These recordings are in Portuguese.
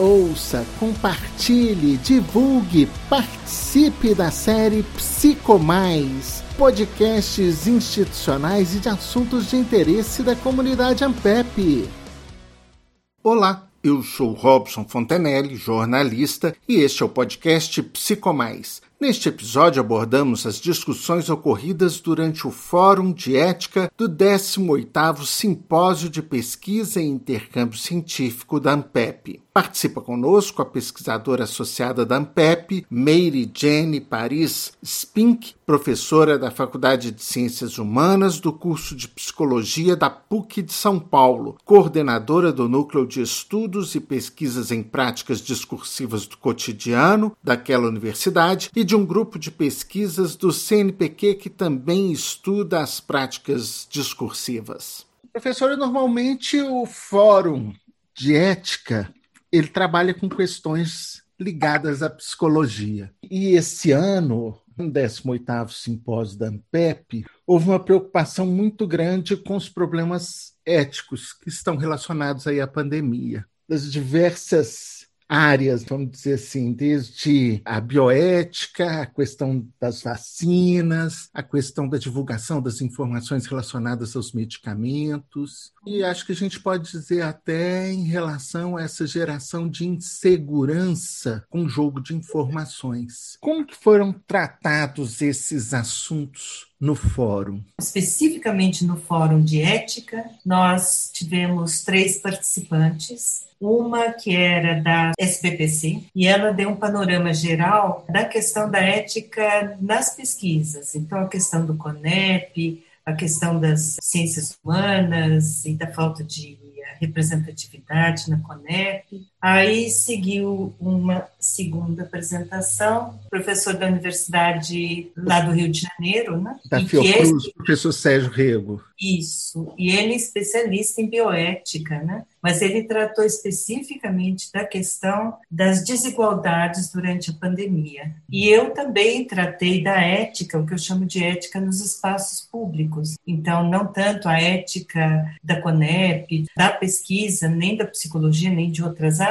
ouça, compartilhe, divulgue, participe da série Psicomais, podcasts institucionais e de assuntos de interesse da comunidade Ampep. Olá, eu sou Robson Fontenelle, jornalista, e este é o podcast Psicomais Neste episódio abordamos as discussões ocorridas durante o Fórum de Ética do 18º Simpósio de Pesquisa e Intercâmbio Científico da ANPEP. Participa conosco a pesquisadora associada da ANPEP, Meire Jenny Paris Spink, professora da Faculdade de Ciências Humanas do curso de Psicologia da PUC de São Paulo, coordenadora do Núcleo de Estudos e Pesquisas em Práticas Discursivas do Cotidiano daquela universidade e de um grupo de pesquisas do CNPq que também estuda as práticas discursivas. Professora, normalmente o Fórum de Ética ele trabalha com questões ligadas à psicologia. E esse ano, no 18º Simpósio da ANPEP, houve uma preocupação muito grande com os problemas éticos que estão relacionados aí à pandemia. Das diversas áreas, vamos dizer assim, desde a bioética, a questão das vacinas, a questão da divulgação das informações relacionadas aos medicamentos, e acho que a gente pode dizer até em relação a essa geração de insegurança com o jogo de informações. Como que foram tratados esses assuntos no fórum? Especificamente no fórum de ética, nós tivemos três participantes. Uma que era da SBPC, e ela deu um panorama geral da questão da ética nas pesquisas. Então, a questão do CONEP, a questão das ciências humanas e da falta de representatividade na CONEP. Aí seguiu uma segunda apresentação, professor da Universidade lá do Rio de Janeiro, né? Da Fiocruz, esse... professor Sérgio Rego. Isso, e ele é especialista em bioética, né? Mas ele tratou especificamente da questão das desigualdades durante a pandemia. E eu também tratei da ética, o que eu chamo de ética nos espaços públicos. Então, não tanto a ética da CONEP, da pesquisa, nem da psicologia, nem de outras áreas,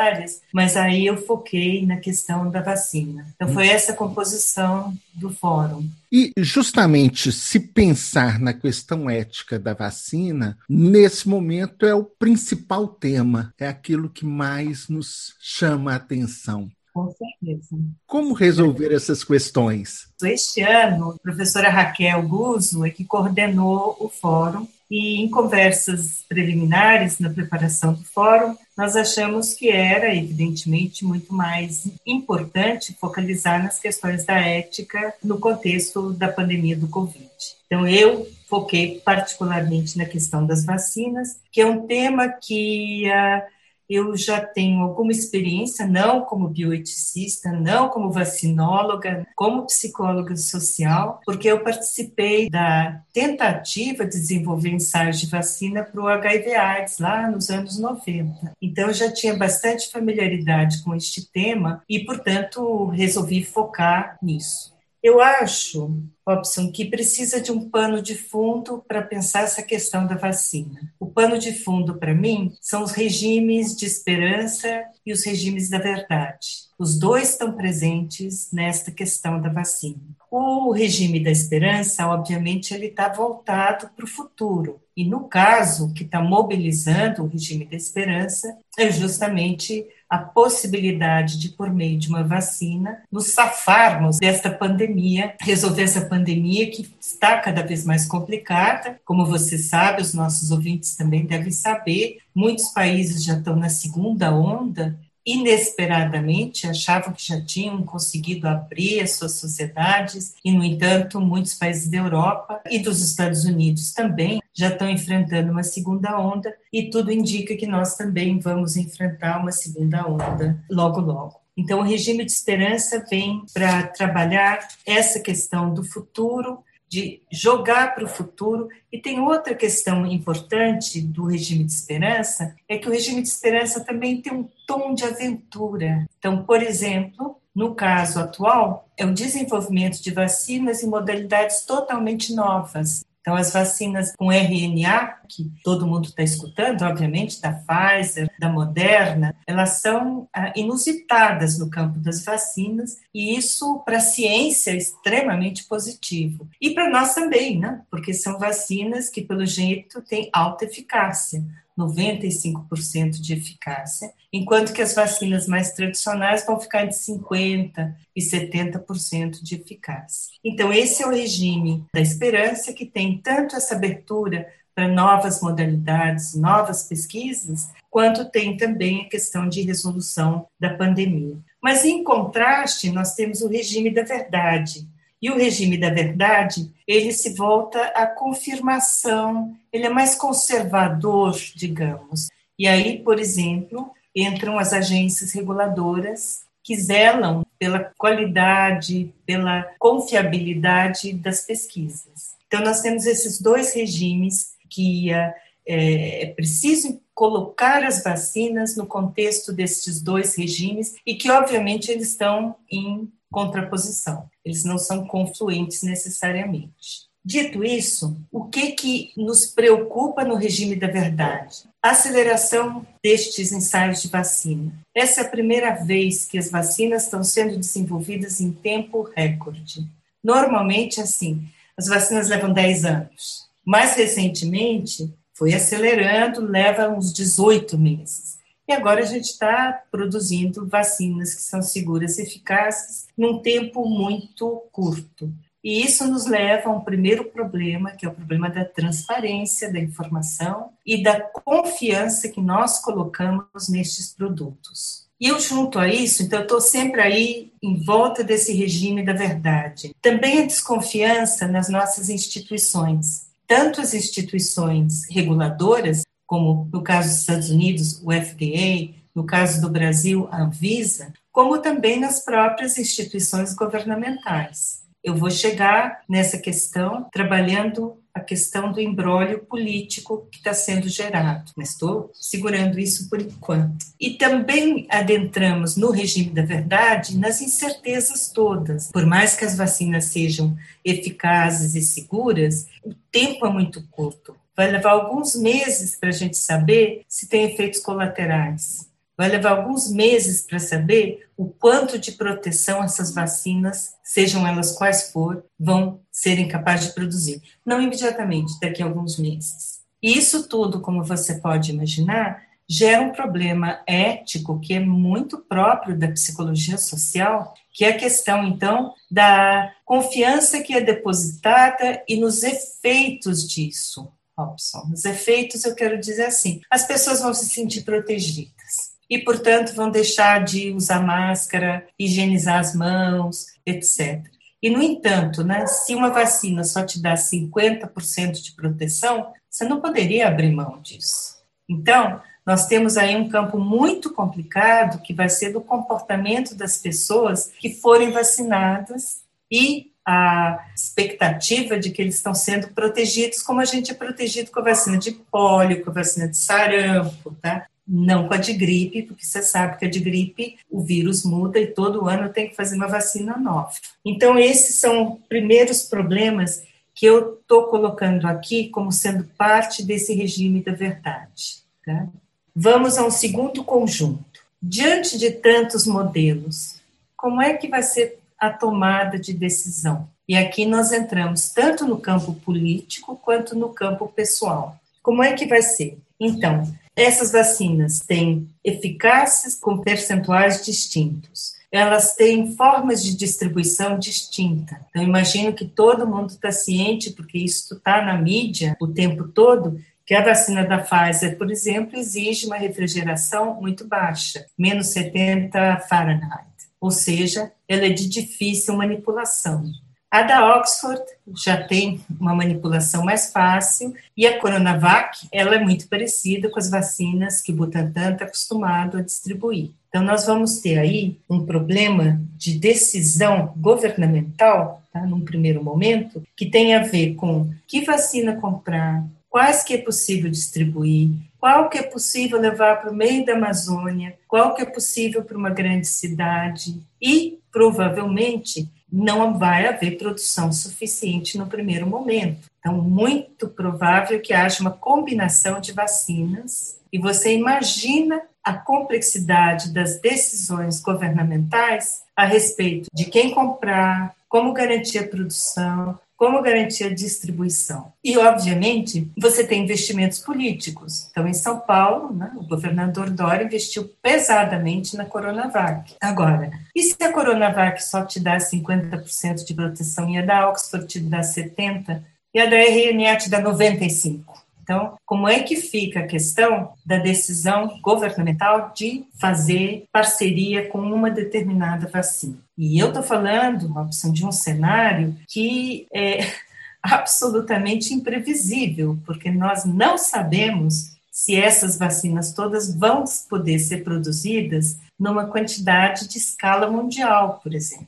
mas aí eu foquei na questão da vacina. Então, foi essa composição do fórum. E justamente se pensar na questão ética da vacina, nesse momento é o principal tema, é aquilo que mais nos chama a atenção. Com certeza. Como resolver essas questões? Este ano, a professora Raquel Guzzo é que coordenou o fórum e em conversas preliminares na preparação do fórum, nós achamos que era, evidentemente, muito mais importante focalizar nas questões da ética no contexto da pandemia do Covid. Então, eu foquei particularmente na questão das vacinas, que é um tema que. Uh, eu já tenho alguma experiência, não como bioeticista, não como vacinóloga, como psicóloga social, porque eu participei da tentativa de desenvolver ensaios de vacina para o HIV/AIDS lá nos anos 90. Então, eu já tinha bastante familiaridade com este tema e, portanto, resolvi focar nisso. Eu acho, Robson, que precisa de um pano de fundo para pensar essa questão da vacina. O pano de fundo, para mim, são os regimes de esperança e os regimes da verdade. Os dois estão presentes nesta questão da vacina. O regime da esperança, obviamente, ele está voltado para o futuro. E no caso que está mobilizando o regime da esperança, é justamente a possibilidade de, por meio de uma vacina, nos safarmos desta pandemia, resolver essa pandemia que está cada vez mais complicada. Como você sabe, os nossos ouvintes também devem saber, muitos países já estão na segunda onda inesperadamente achavam que já tinham conseguido abrir as suas sociedades e, no entanto, muitos países da Europa e dos Estados Unidos também já estão enfrentando uma segunda onda e tudo indica que nós também vamos enfrentar uma segunda onda logo logo. Então, o regime de esperança vem para trabalhar essa questão do futuro de jogar para o futuro. E tem outra questão importante do regime de esperança, é que o regime de esperança também tem um tom de aventura. Então, por exemplo, no caso atual, é o desenvolvimento de vacinas em modalidades totalmente novas. Então, as vacinas com RNA, que todo mundo está escutando, obviamente, da Pfizer, da Moderna, elas são ah, inusitadas no campo das vacinas, e isso, para a ciência, é extremamente positivo. E para nós também, né? Porque são vacinas que, pelo jeito, têm alta eficácia. 95% de eficácia, enquanto que as vacinas mais tradicionais vão ficar entre 50% e 70% de eficácia. Então, esse é o regime da esperança que tem tanto essa abertura para novas modalidades, novas pesquisas, quanto tem também a questão de resolução da pandemia. Mas, em contraste, nós temos o regime da verdade, e o regime da verdade, ele se volta à confirmação, ele é mais conservador, digamos. E aí, por exemplo, entram as agências reguladoras que zelam pela qualidade, pela confiabilidade das pesquisas. Então, nós temos esses dois regimes que é, é preciso colocar as vacinas no contexto desses dois regimes e que, obviamente, eles estão em contraposição. Eles não são confluentes necessariamente. Dito isso, o que, que nos preocupa no regime da verdade? A aceleração destes ensaios de vacina. Essa é a primeira vez que as vacinas estão sendo desenvolvidas em tempo recorde. Normalmente, assim, as vacinas levam 10 anos. Mais recentemente, foi acelerando, leva uns 18 meses. E agora a gente está produzindo vacinas que são seguras e eficazes num tempo muito curto. E isso nos leva a um primeiro problema, que é o problema da transparência da informação e da confiança que nós colocamos nestes produtos. E eu junto a isso, então eu estou sempre aí em volta desse regime da verdade. Também a desconfiança nas nossas instituições, tanto as instituições reguladoras como no caso dos Estados Unidos, o FDA, no caso do Brasil, a Anvisa, como também nas próprias instituições governamentais. Eu vou chegar nessa questão trabalhando a questão do embrólio político que está sendo gerado, mas estou segurando isso por enquanto. E também adentramos no regime da verdade nas incertezas todas. Por mais que as vacinas sejam eficazes e seguras, o tempo é muito curto. Vai levar alguns meses para a gente saber se tem efeitos colaterais. Vai levar alguns meses para saber o quanto de proteção essas vacinas, sejam elas quais for, vão serem capazes de produzir. Não imediatamente, daqui a alguns meses. E isso tudo, como você pode imaginar, gera um problema ético que é muito próprio da psicologia social, que é a questão, então, da confiança que é depositada e nos efeitos disso. Robson. Os efeitos, eu quero dizer assim, as pessoas vão se sentir protegidas e, portanto, vão deixar de usar máscara, higienizar as mãos, etc. E, no entanto, né, se uma vacina só te dá 50% de proteção, você não poderia abrir mão disso. Então, nós temos aí um campo muito complicado que vai ser do comportamento das pessoas que forem vacinadas e a expectativa de que eles estão sendo protegidos como a gente é protegido com a vacina de pólio, com a vacina de sarampo, tá? Não com a de gripe, porque você sabe que a de gripe o vírus muda e todo ano tem que fazer uma vacina nova. Então, esses são primeiros problemas que eu estou colocando aqui como sendo parte desse regime da verdade. Tá? Vamos a um segundo conjunto. Diante de tantos modelos, como é que vai ser a tomada de decisão. E aqui nós entramos tanto no campo político quanto no campo pessoal. Como é que vai ser? Então, essas vacinas têm eficácias com percentuais distintos. Elas têm formas de distribuição distinta. Então, imagino que todo mundo está ciente, porque isso está na mídia o tempo todo, que a vacina da Pfizer, por exemplo, exige uma refrigeração muito baixa, menos 70 Fahrenheit ou seja, ela é de difícil manipulação. A da Oxford já tem uma manipulação mais fácil e a Coronavac, ela é muito parecida com as vacinas que o Butantan está acostumado a distribuir. Então, nós vamos ter aí um problema de decisão governamental, tá, num primeiro momento, que tem a ver com que vacina comprar, quais que é possível distribuir, qual que é possível levar para o meio da Amazônia, qual que é possível para uma grande cidade? E provavelmente não vai haver produção suficiente no primeiro momento. Então, muito provável que haja uma combinação de vacinas, e você imagina a complexidade das decisões governamentais a respeito de quem comprar, como garantir a produção, como garantir a distribuição. E, obviamente, você tem investimentos políticos. Então, em São Paulo, né, o governador Dória investiu pesadamente na Coronavac. Agora, e se a Coronavac só te dá 50% de proteção e a da Oxford te dá 70% e a da RNA te dá 95%? Então, como é que fica a questão da decisão governamental de fazer parceria com uma determinada vacina? E eu estou falando, Robson, de um cenário que é absolutamente imprevisível, porque nós não sabemos se essas vacinas todas vão poder ser produzidas numa quantidade de escala mundial, por exemplo.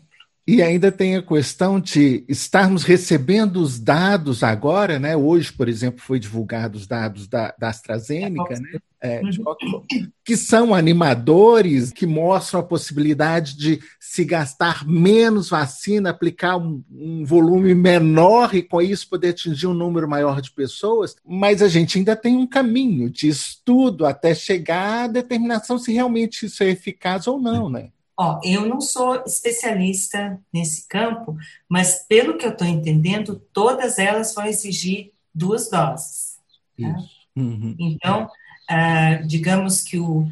E ainda tem a questão de estarmos recebendo os dados agora, né? Hoje, por exemplo, foi divulgado os dados da, da AstraZeneca, né? É, uhum. que são animadores, que mostram a possibilidade de se gastar menos vacina, aplicar um, um, volume menor e com isso poder atingir um número maior de pessoas, mas a gente ainda tem um caminho de estudo até chegar à determinação se realmente isso é eficaz ou não, né? Ó, eu não sou especialista nesse campo, mas pelo que eu estou entendendo, todas elas vão exigir duas doses. Tá? Uhum. Então, ah, digamos que o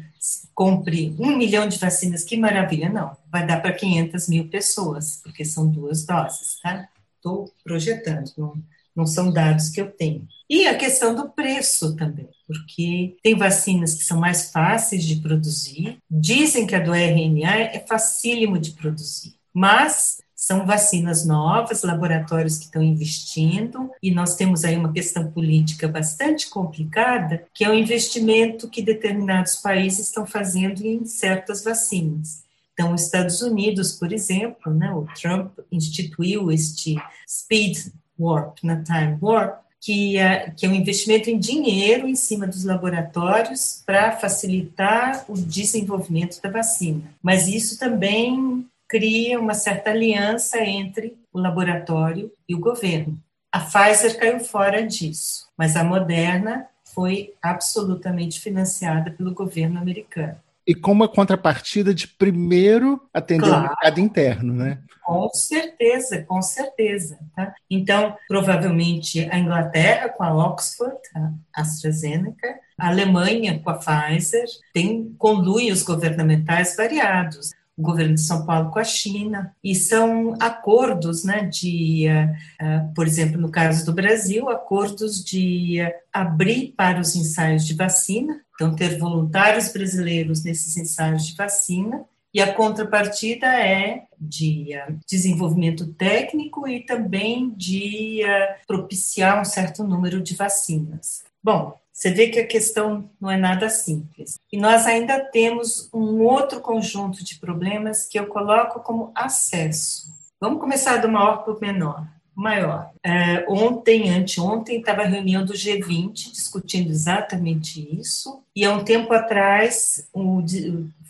compre um milhão de vacinas, que maravilha, não, vai dar para 500 mil pessoas, porque são duas doses, tá? Estou projetando, não, não são dados que eu tenho. E a questão do preço também, porque tem vacinas que são mais fáceis de produzir, dizem que a do RNA é facílimo de produzir, mas são vacinas novas, laboratórios que estão investindo, e nós temos aí uma questão política bastante complicada, que é o investimento que determinados países estão fazendo em certas vacinas. Então, os Estados Unidos, por exemplo, né, o Trump instituiu este Speed Warp, na Time Warp, que é, que é um investimento em dinheiro em cima dos laboratórios para facilitar o desenvolvimento da vacina. Mas isso também cria uma certa aliança entre o laboratório e o governo. A Pfizer caiu fora disso, mas a Moderna foi absolutamente financiada pelo governo americano e com uma contrapartida de primeiro atender claro. o mercado interno, né? Com certeza, com certeza. Tá? Então, provavelmente a Inglaterra com a Oxford, a AstraZeneca, a Alemanha com a Pfizer, tem conluios governamentais variados o governo de São Paulo com a China, e são acordos, né, de, uh, uh, por exemplo, no caso do Brasil, acordos de uh, abrir para os ensaios de vacina, então ter voluntários brasileiros nesses ensaios de vacina, e a contrapartida é de desenvolvimento técnico e também de propiciar um certo número de vacinas. Bom, você vê que a questão não é nada simples. E nós ainda temos um outro conjunto de problemas que eu coloco como acesso. Vamos começar do maior para o menor. Maior. É, ontem, anteontem, estava a reunião do G20 discutindo exatamente isso, e há um tempo atrás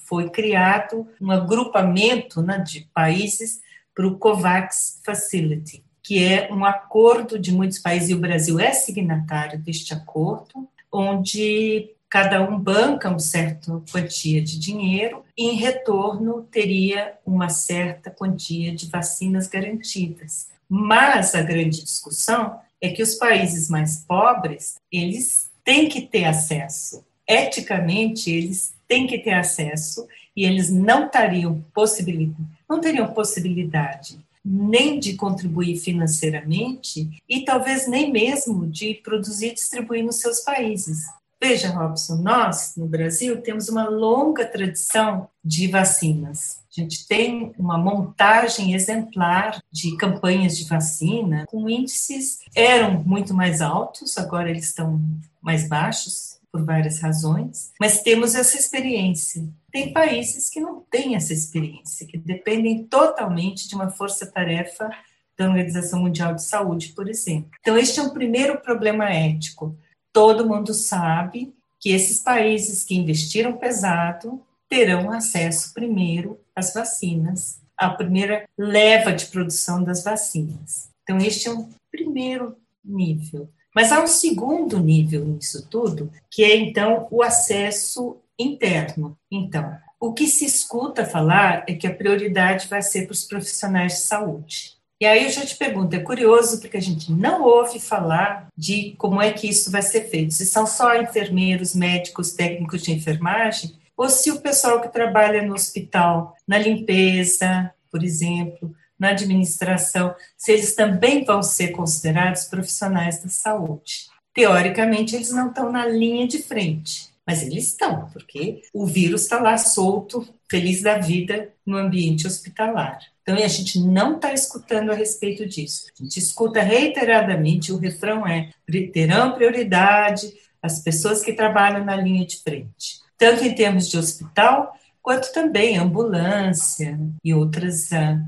foi criado um agrupamento né, de países para o COVAX Facility, que é um acordo de muitos países, e o Brasil é signatário deste acordo, onde cada um banca uma certa quantia de dinheiro e, em retorno, teria uma certa quantia de vacinas garantidas. Mas a grande discussão é que os países mais pobres, eles têm que ter acesso. Eticamente, eles têm que ter acesso e eles não teriam possibilidade, não teriam possibilidade nem de contribuir financeiramente e talvez nem mesmo de produzir e distribuir nos seus países. Veja, Robson, nós no Brasil temos uma longa tradição de vacinas. A gente tem uma montagem exemplar de campanhas de vacina com índices eram muito mais altos, agora eles estão mais baixos por várias razões, mas temos essa experiência. Tem países que não têm essa experiência, que dependem totalmente de uma força-tarefa da Organização Mundial de Saúde, por exemplo. Então, este é um primeiro problema ético. Todo mundo sabe que esses países que investiram pesado terão acesso primeiro às vacinas. a primeira leva de produção das vacinas. Então, este é um primeiro nível. Mas há um segundo nível nisso tudo, que é então o acesso interno. Então, o que se escuta falar é que a prioridade vai ser para os profissionais de saúde. E aí eu já te pergunto, é curioso porque a gente não ouve falar de como é que isso vai ser feito. Se são só enfermeiros, médicos, técnicos de enfermagem, ou se o pessoal que trabalha no hospital, na limpeza, por exemplo, na administração, se eles também vão ser considerados profissionais da saúde. Teoricamente, eles não estão na linha de frente, mas eles estão, porque o vírus está lá solto, feliz da vida, no ambiente hospitalar. Então, a gente não está escutando a respeito disso. A gente escuta reiteradamente, o refrão é: terão prioridade as pessoas que trabalham na linha de frente, tanto em termos de hospital, quanto também ambulância e outras. Uh,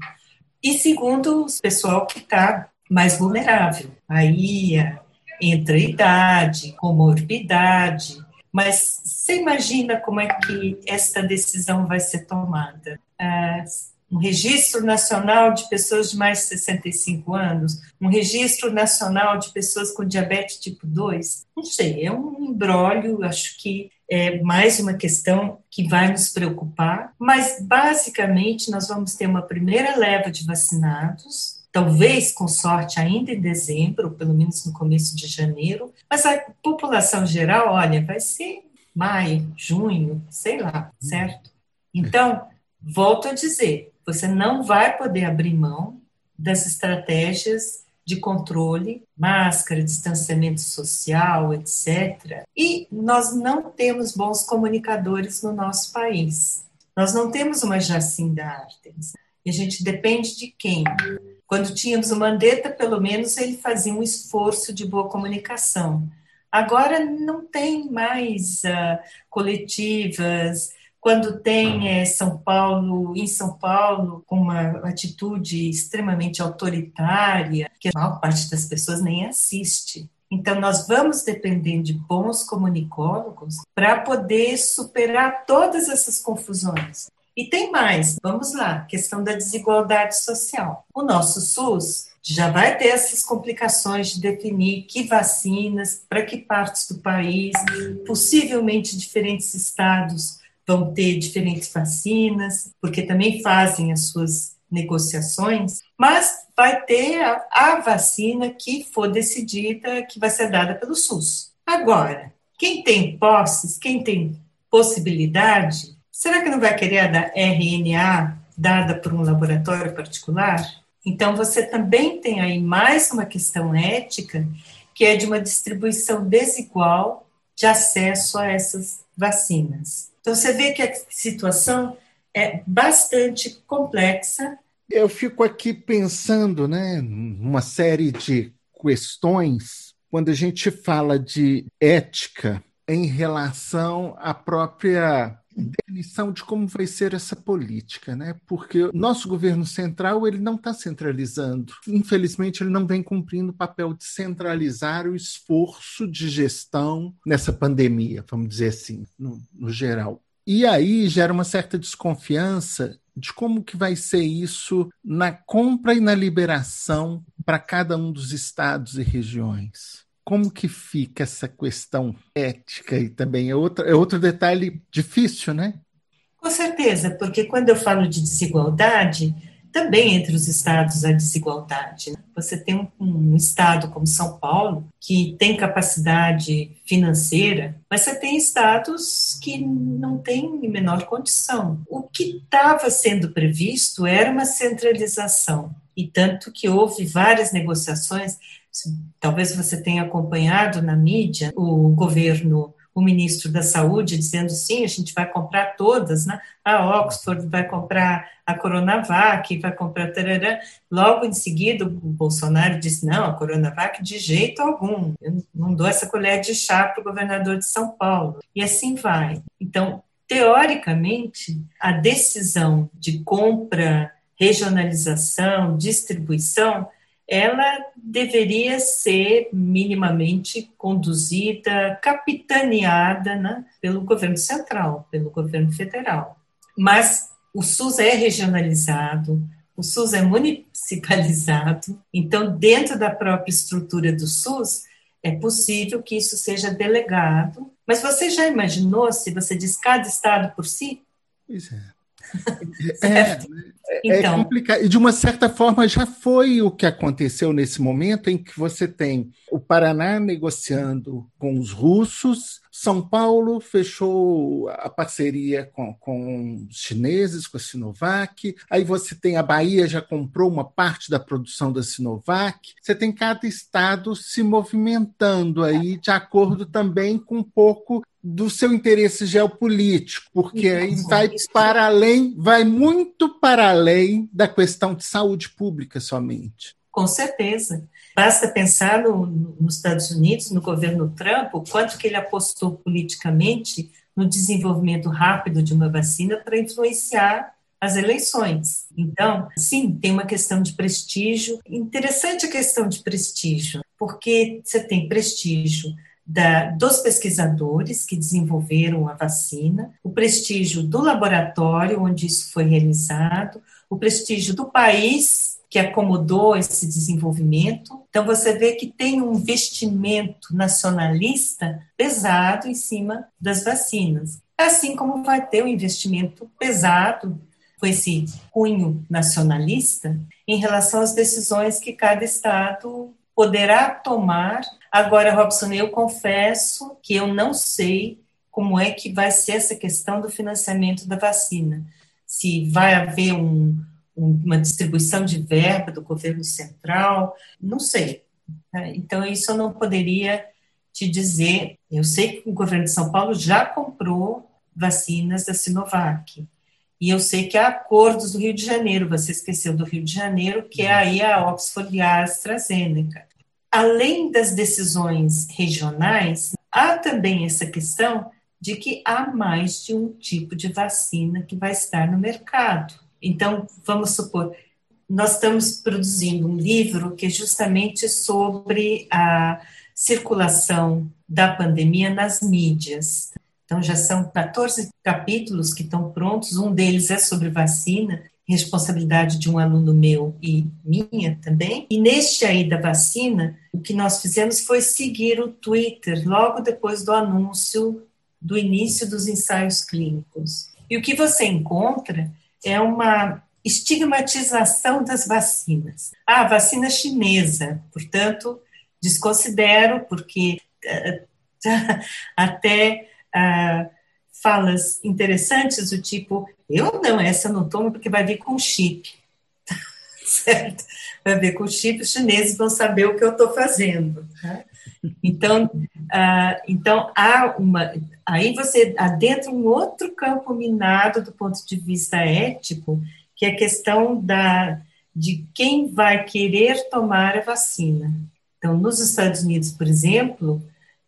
e segundo, o pessoal que está mais vulnerável. Aí uh, entra idade, comorbidade, mas você imagina como é que essa decisão vai ser tomada? Uh, um registro nacional de pessoas de mais de 65 anos, um registro nacional de pessoas com diabetes tipo 2, não sei, é um embrólio, acho que é mais uma questão que vai nos preocupar, mas basicamente nós vamos ter uma primeira leva de vacinados, talvez com sorte ainda em dezembro, ou pelo menos no começo de janeiro, mas a população geral, olha, vai ser maio, junho, sei lá, certo? Então, volto a dizer, você não vai poder abrir mão das estratégias de controle, máscara, distanciamento social, etc. E nós não temos bons comunicadores no nosso país. Nós não temos uma Jacinda Artemis. E a gente depende de quem? Quando tínhamos o Mandetta, pelo menos ele fazia um esforço de boa comunicação. Agora não tem mais uh, coletivas, quando tem é, São Paulo, em São Paulo, com uma atitude extremamente autoritária, que a maior parte das pessoas nem assiste. Então, nós vamos depender de bons comunicólogos para poder superar todas essas confusões. E tem mais, vamos lá, questão da desigualdade social. O nosso SUS já vai ter essas complicações de definir que vacinas, para que partes do país, possivelmente diferentes estados vão ter diferentes vacinas, porque também fazem as suas negociações, mas vai ter a, a vacina que for decidida, que vai ser dada pelo SUS. Agora, quem tem posses, quem tem possibilidade, será que não vai querer a RNA dada por um laboratório particular? Então, você também tem aí mais uma questão ética, que é de uma distribuição desigual de acesso a essas vacinas. Então, você vê que a situação é bastante complexa. Eu fico aqui pensando, né, numa série de questões quando a gente fala de ética em relação à própria definição de como vai ser essa política, né? Porque o nosso governo central ele não está centralizando. Infelizmente, ele não vem cumprindo o papel de centralizar o esforço de gestão nessa pandemia, vamos dizer assim, no, no geral. E aí gera uma certa desconfiança de como que vai ser isso na compra e na liberação para cada um dos estados e regiões como que fica essa questão ética e também é outro, é outro detalhe difícil, né? Com certeza, porque quando eu falo de desigualdade, também entre os estados há desigualdade. Né? Você tem um, um, estado como São Paulo, que tem capacidade financeira, mas você tem estados que não têm menor condição. O que estava sendo previsto era uma centralização, e tanto que houve várias negociações talvez você tenha acompanhado na mídia o governo, o ministro da Saúde dizendo sim, a gente vai comprar todas, né? A Oxford vai comprar a Coronavac, vai comprar tarará. Logo em seguida, o Bolsonaro disse não, a Coronavac de jeito algum. Eu não dou essa colher de chá para o governador de São Paulo. E assim vai. Então, teoricamente, a decisão de compra, regionalização, distribuição ela deveria ser minimamente conduzida, capitaneada né, pelo governo central, pelo governo federal. Mas o SUS é regionalizado, o SUS é municipalizado, então, dentro da própria estrutura do SUS, é possível que isso seja delegado. Mas você já imaginou se você diz cada estado por si? Pois é. É, é, é, então. complicado. E de uma certa forma já foi o que aconteceu nesse momento em que você tem o Paraná negociando com os russos, São Paulo fechou a parceria com, com os chineses, com a Sinovac, aí você tem a Bahia já comprou uma parte da produção da Sinovac, você tem cada estado se movimentando aí de acordo também com um pouco do seu interesse geopolítico, porque aí vai para além, vai muito para além da questão de saúde pública somente. Com certeza. Basta pensar no, nos Estados Unidos, no governo Trump, o quanto que ele apostou politicamente no desenvolvimento rápido de uma vacina para influenciar as eleições. Então, sim, tem uma questão de prestígio. Interessante a questão de prestígio, porque você tem prestígio da, dos pesquisadores que desenvolveram a vacina, o prestígio do laboratório onde isso foi realizado, o prestígio do país que acomodou esse desenvolvimento. Então, você vê que tem um investimento nacionalista pesado em cima das vacinas. Assim como vai ter um investimento pesado com esse cunho nacionalista em relação às decisões que cada estado poderá tomar. Agora, Robson, eu confesso que eu não sei como é que vai ser essa questão do financiamento da vacina. Se vai haver um, um, uma distribuição de verba do governo central, não sei. Né? Então, isso eu não poderia te dizer. Eu sei que o governo de São Paulo já comprou vacinas da Sinovac. E eu sei que há acordos do Rio de Janeiro, você esqueceu do Rio de Janeiro, que é aí a Oxford e a AstraZeneca. Além das decisões regionais, há também essa questão de que há mais de um tipo de vacina que vai estar no mercado. Então, vamos supor, nós estamos produzindo um livro que é justamente sobre a circulação da pandemia nas mídias. Então, já são 14 capítulos que estão prontos, um deles é sobre vacina, responsabilidade de um aluno meu e minha também. E neste aí da vacina, o que nós fizemos foi seguir o Twitter logo depois do anúncio do início dos ensaios clínicos. E o que você encontra é uma estigmatização das vacinas. Ah, vacina chinesa, portanto, desconsidero, porque uh, até uh, falas interessantes do tipo, eu não, essa eu não tomo porque vai vir com chip. certo? Vai vir com chip, os chineses vão saber o que eu estou fazendo. Né? Então, uh, então há uma. Aí você adentra um outro campo minado do ponto de vista ético, que é a questão da, de quem vai querer tomar a vacina. Então, nos Estados Unidos, por exemplo,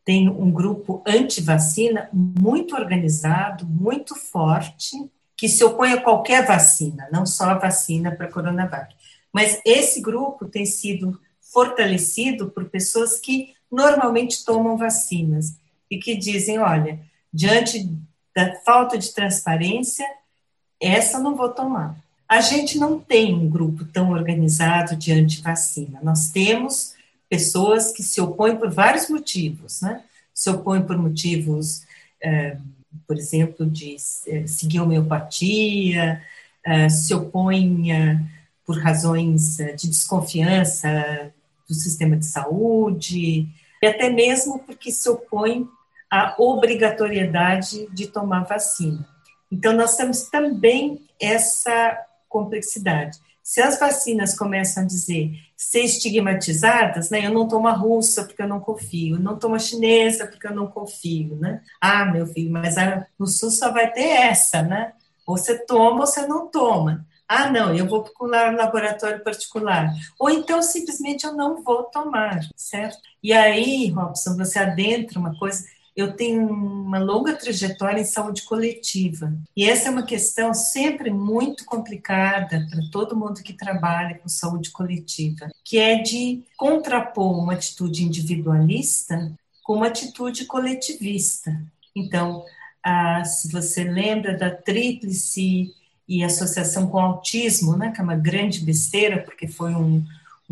tem um grupo anti-vacina muito organizado, muito forte, que se opõe a qualquer vacina, não só a vacina para coronavírus. Mas esse grupo tem sido fortalecido por pessoas que normalmente tomam vacinas e que dizem: olha, diante da falta de transparência, essa não vou tomar. A gente não tem um grupo tão organizado de anti-vacina. Nós temos pessoas que se opõem por vários motivos, né? Se opõem por motivos, é, por exemplo, de é, seguir homeopatia, é, se opõem por razões de desconfiança do sistema de saúde, e até mesmo porque se opõem à obrigatoriedade de tomar vacina. Então, nós temos também essa complexidade. Se as vacinas começam a dizer ser estigmatizadas, né? Eu não tomo a russa porque eu não confio, não tomo a chinesa porque eu não confio, né? Ah, meu filho, mas no sul só vai ter essa, né? Ou você toma ou você não toma. Ah, não, eu vou procurar um laboratório particular. Ou então, simplesmente, eu não vou tomar, certo? E aí, Robson, você adentra uma coisa. Eu tenho uma longa trajetória em saúde coletiva. E essa é uma questão sempre muito complicada para todo mundo que trabalha com saúde coletiva, que é de contrapor uma atitude individualista com uma atitude coletivista. Então, ah, se você lembra da tríplice e associação com autismo, né, que é uma grande besteira, porque foi um,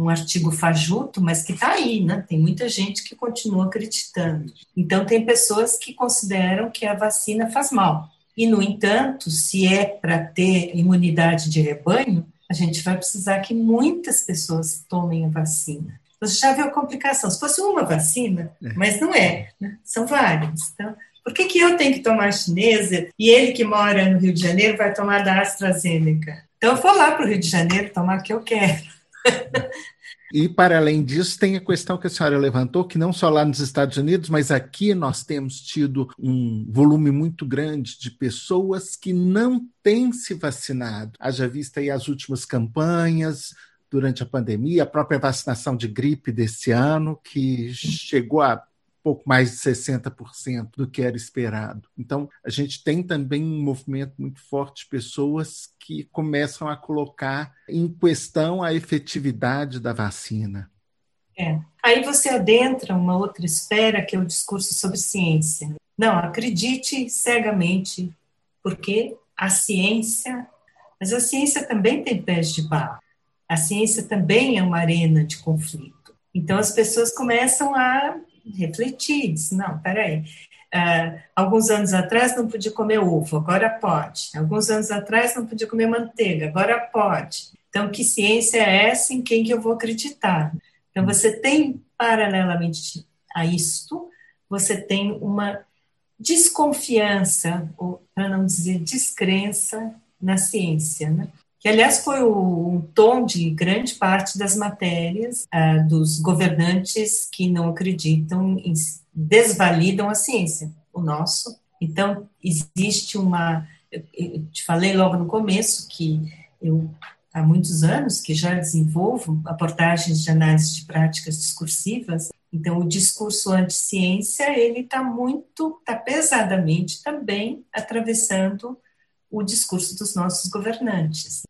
um artigo fajuto, mas que está aí, né? Tem muita gente que continua acreditando. Então, tem pessoas que consideram que a vacina faz mal. E, no entanto, se é para ter imunidade de rebanho, a gente vai precisar que muitas pessoas tomem a vacina. Você já viu a complicação? Se fosse uma vacina, é. mas não é, né? são várias. Então, por que, que eu tenho que tomar chinesa e ele que mora no Rio de Janeiro vai tomar da AstraZeneca? Então, eu vou lá para o Rio de Janeiro tomar o que eu quero. E, para além disso, tem a questão que a senhora levantou, que não só lá nos Estados Unidos, mas aqui nós temos tido um volume muito grande de pessoas que não têm se vacinado. Haja vista aí as últimas campanhas durante a pandemia, a própria vacinação de gripe desse ano, que chegou a pouco mais de 60% do que era esperado. Então, a gente tem também um movimento muito forte de pessoas que começam a colocar em questão a efetividade da vacina. É. Aí você adentra uma outra esfera que é o discurso sobre ciência. Não, acredite cegamente, porque a ciência, mas a ciência também tem pés de barro. A ciência também é uma arena de conflito. Então as pessoas começam a refletir, disse, não, peraí, Uh, alguns anos atrás não podia comer ovo, agora pode. Alguns anos atrás não podia comer manteiga, agora pode. Então, que ciência é essa em quem que eu vou acreditar? Então, você tem, paralelamente a isto, você tem uma desconfiança, ou para não dizer descrença, na ciência, né? Que aliás foi o, tom de grande parte das matérias uh, dos governantes que não acreditam, desvalidam a ciência, o nosso. Então, existe uma. Eu te falei logo no começo que eu há muitos anos que já desenvolvo abordagens de análise de práticas discursivas. Então, o discurso anti-ciência, ele está muito, está pesadamente também atravessando o discurso dos nossos governantes.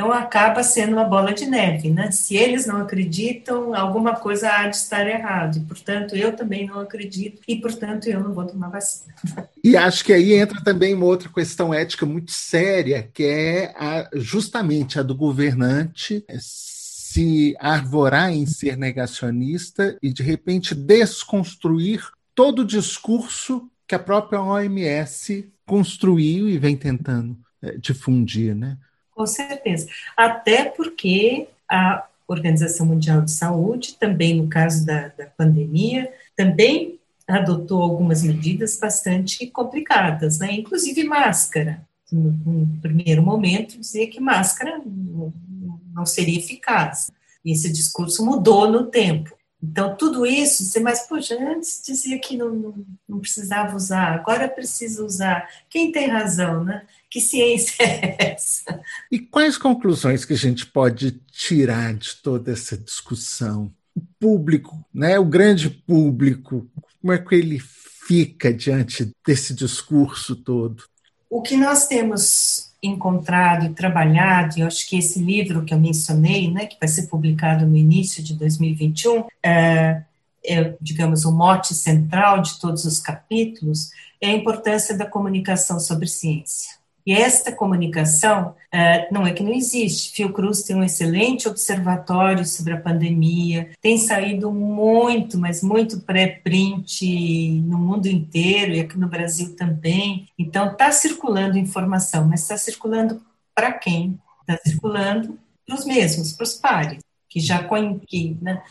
Então acaba sendo uma bola de neve, né? Se eles não acreditam, alguma coisa há de estar errado. E, portanto, eu também não acredito e, portanto, eu não vou tomar vacina. E acho que aí entra também uma outra questão ética muito séria, que é a, justamente a do governante se arvorar em ser negacionista e, de repente, desconstruir todo o discurso que a própria OMS construiu e vem tentando é, difundir, né? Com certeza. Até porque a Organização Mundial de Saúde, também no caso da, da pandemia, também adotou algumas medidas bastante complicadas, né? inclusive máscara. No, no primeiro momento, dizia que máscara não, seria eficaz. E esse discurso mudou no tempo. Então, tudo isso, você, mas, poxa, antes dizia que não, não, não, precisava usar, agora precisa usar. Quem tem razão, né? Que ciência é essa? E quais conclusões que a gente pode tirar de toda essa discussão? O público, né? o grande público, como é que ele fica diante desse discurso todo? O que nós temos encontrado e trabalhado, e eu acho que esse livro que eu mencionei, né, que vai ser publicado no início de 2021, é, é, digamos, o mote central de todos os capítulos, é a importância da comunicação sobre ciência. E esta comunicação uh, não é que não existe. Fiocruz tem um excelente observatório sobre a pandemia, tem saído muito, mas muito pré-print no mundo inteiro e aqui no Brasil também. Então, está circulando informação, mas está circulando para quem? Está circulando para os mesmos, para os pares, que já conhecem. Né?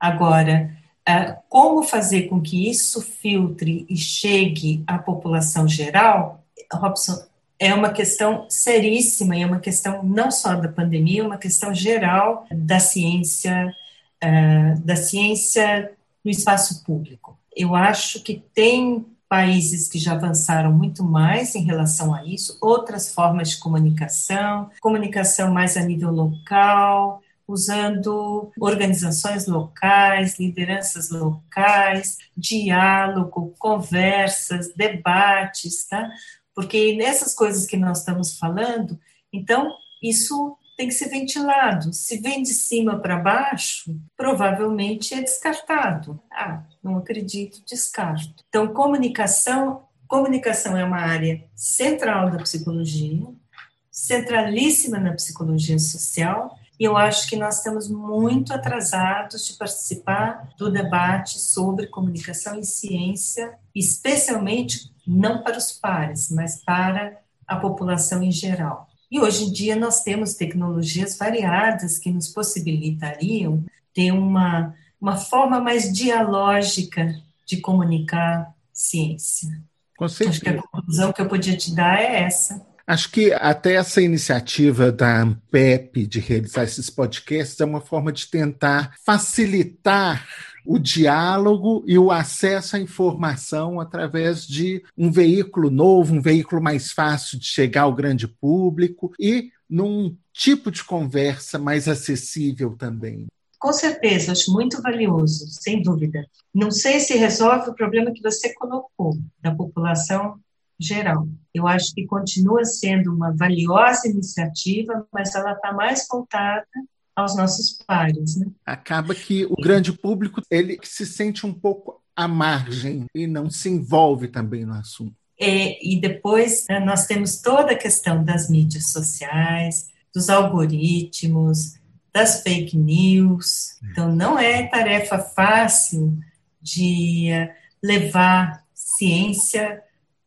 Agora, uh, como fazer com que isso filtre e chegue à população geral? Robson, é uma questão seríssima e é uma questão não só da pandemia, é uma questão geral da ciência, uh, da ciência no espaço público. Eu acho que tem países que já avançaram muito mais em relação a isso, outras formas de comunicação, comunicação mais a nível local, usando organizações locais, lideranças locais, diálogo, conversas, debates, tá? Porque nessas coisas que nós estamos falando, então isso tem que ser ventilado. Se vem de cima para baixo, provavelmente é descartado. Ah, não acredito, descarto. Então, comunicação, comunicação é uma área central da psicologia, centralíssima na psicologia social e eu acho que nós estamos muito atrasados de participar do debate sobre comunicação e ciência, especialmente não para os pares, mas para a população em geral. E hoje em dia nós temos tecnologias variadas que nos possibilitariam ter uma, uma forma mais dialógica de comunicar ciência. Acho que a conclusão que eu podia te dar é essa. Acho que até essa iniciativa da Ampep de realizar esses podcasts é uma forma de tentar facilitar o diálogo e o acesso à informação através de um veículo novo, um veículo mais fácil de chegar ao grande público e num tipo de conversa mais acessível também. Com certeza, acho muito valioso, sem dúvida. Não sei se resolve o problema que você colocou da população geral. Eu acho que continua sendo uma valiosa iniciativa, mas ela está mais voltada aos nossos pares. Né? Acaba que o grande público ele se sente um pouco à margem e não se envolve também no assunto. É, e depois né, nós temos toda a questão das mídias sociais, dos algoritmos, das fake news. Então, não é tarefa fácil de eh, levar ciência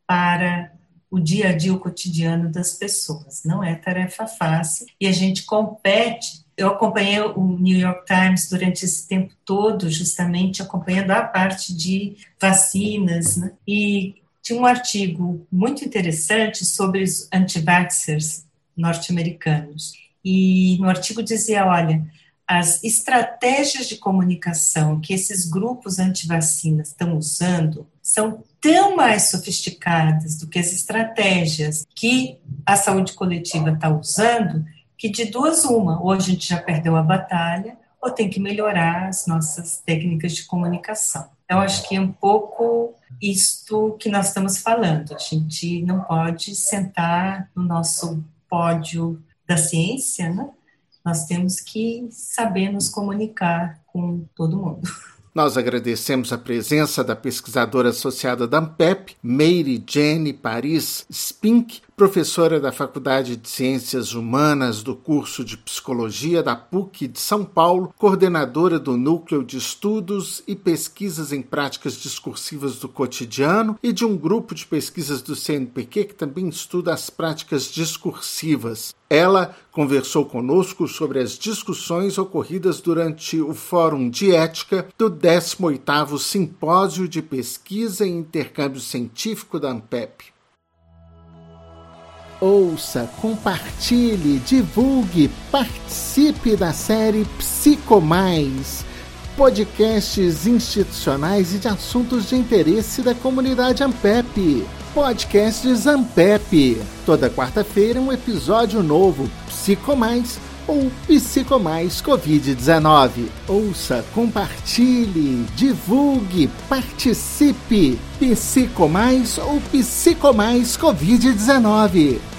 para o dia a dia, o cotidiano das pessoas. Não é tarefa fácil e a gente compete. Eu acompanhei o New York Times durante esse tempo todo, justamente acompanhando a parte de vacinas, né? e tinha um artigo muito interessante sobre os anti-vaxxers norte-americanos. E no artigo dizia: olha, as estratégias de comunicação que esses grupos anti-vacinas estão usando são tão mais sofisticadas do que as estratégias que a saúde coletiva está usando, que de duas uma, ou a gente já perdeu a batalha, ou tem que melhorar as nossas técnicas de comunicação. Eu acho que é um pouco isto que nós estamos falando. A gente não pode sentar no nosso pódio da ciência, né? Nós temos que saber nos comunicar com todo mundo. Nós agradecemos a presença da pesquisadora associada da AMPEP, Meire Jenny Paris Spink, professora da Faculdade de Ciências Humanas do curso de Psicologia da PUC de São Paulo, coordenadora do Núcleo de Estudos e Pesquisas em Práticas Discursivas do Cotidiano e de um grupo de pesquisas do CNPq que também estuda as práticas discursivas. Ela conversou conosco sobre as discussões ocorridas durante o Fórum de Ética do 18º Simpósio de Pesquisa e Intercâmbio Científico da ANPEP. Ouça, compartilhe, divulgue, participe da série Psicomais, podcasts institucionais e de assuntos de interesse da comunidade Ampep. Podcasts Ampep. Toda quarta-feira um episódio novo, Psicomais ou Psicomais Covid-19. Ouça, compartilhe, divulgue, participe. Psicomais ou Psicomais Covid-19.